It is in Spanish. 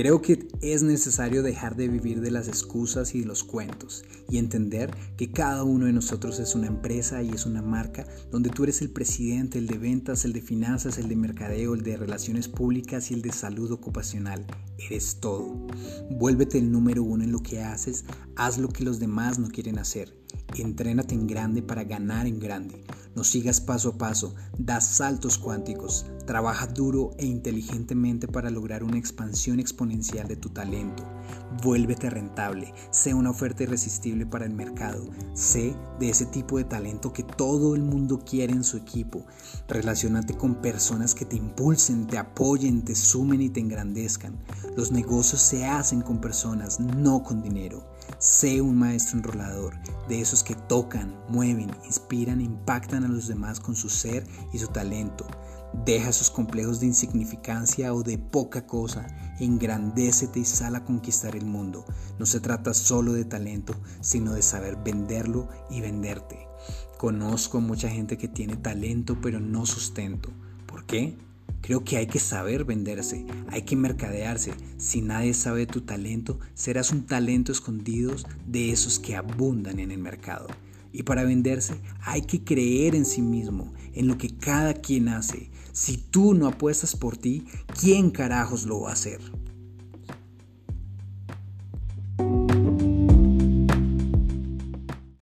Creo que es necesario dejar de vivir de las excusas y de los cuentos y entender que cada uno de nosotros es una empresa y es una marca donde tú eres el presidente, el de ventas, el de finanzas, el de mercadeo, el de relaciones públicas y el de salud ocupacional. Eres todo. Vuélvete el número uno en lo que haces, haz lo que los demás no quieren hacer. Entrénate en grande para ganar en grande. No sigas paso a paso, da saltos cuánticos, trabaja duro e inteligentemente para lograr una expansión exponencial de tu talento. Vuélvete rentable, sé una oferta irresistible para el mercado, sé de ese tipo de talento que todo el mundo quiere en su equipo. Relacionate con personas que te impulsen, te apoyen, te sumen y te engrandezcan. Los negocios se hacen con personas, no con dinero. Sé un maestro enrolador, de esos que tocan, mueven, inspiran impactan a los demás con su ser y su talento. Deja esos complejos de insignificancia o de poca cosa, engrandécete y sal a conquistar el mundo. No se trata solo de talento, sino de saber venderlo y venderte. Conozco mucha gente que tiene talento pero no sustento. ¿Por qué? Creo que hay que saber venderse, hay que mercadearse. Si nadie sabe tu talento, serás un talento escondido de esos que abundan en el mercado. Y para venderse hay que creer en sí mismo, en lo que cada quien hace. Si tú no apuestas por ti, ¿quién carajos lo va a hacer?